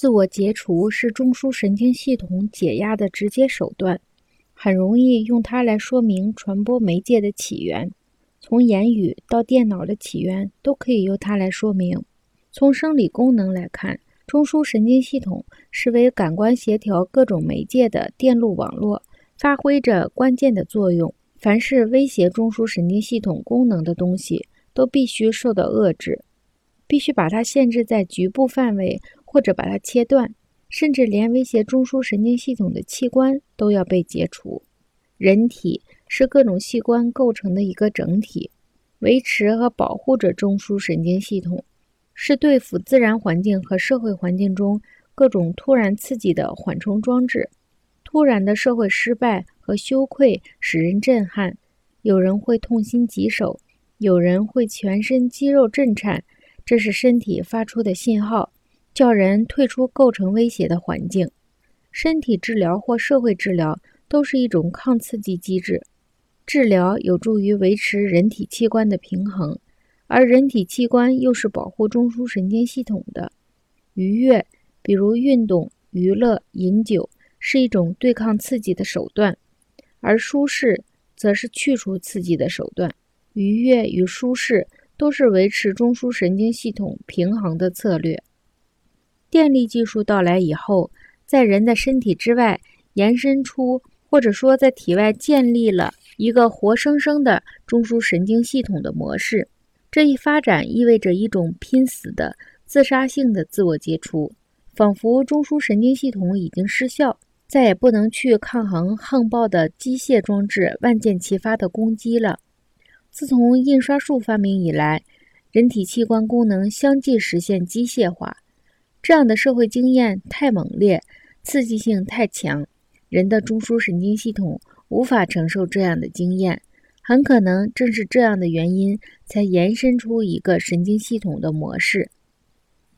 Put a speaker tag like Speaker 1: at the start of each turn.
Speaker 1: 自我解除是中枢神经系统解压的直接手段，很容易用它来说明传播媒介的起源。从言语到电脑的起源，都可以由它来说明。从生理功能来看，中枢神经系统是为感官协调各种媒介的电路网络，发挥着关键的作用。凡是威胁中枢神经系统功能的东西，都必须受到遏制，必须把它限制在局部范围。或者把它切断，甚至连威胁中枢神经系统的器官都要被解除。人体是各种器官构成的一个整体，维持和保护着中枢神经系统，是对付自然环境和社会环境中各种突然刺激的缓冲装置。突然的社会失败和羞愧使人震撼，有人会痛心疾首，有人会全身肌肉震颤，这是身体发出的信号。叫人退出构成威胁的环境，身体治疗或社会治疗都是一种抗刺激机制。治疗有助于维持人体器官的平衡，而人体器官又是保护中枢神经系统的。愉悦，比如运动、娱乐、饮酒，是一种对抗刺激的手段；而舒适，则是去除刺激的手段。愉悦与舒适都是维持中枢神经系统平衡的策略。电力技术到来以后，在人的身体之外延伸出，或者说在体外建立了一个活生生的中枢神经系统的模式。这一发展意味着一种拼死的自杀性的自我解除，仿佛中枢神经系统已经失效，再也不能去抗衡横暴的机械装置万箭齐发的攻击了。自从印刷术发明以来，人体器官功能相继实现机械化。这样的社会经验太猛烈，刺激性太强，人的中枢神经系统无法承受这样的经验。很可能正是这样的原因，才延伸出一个神经系统的模式。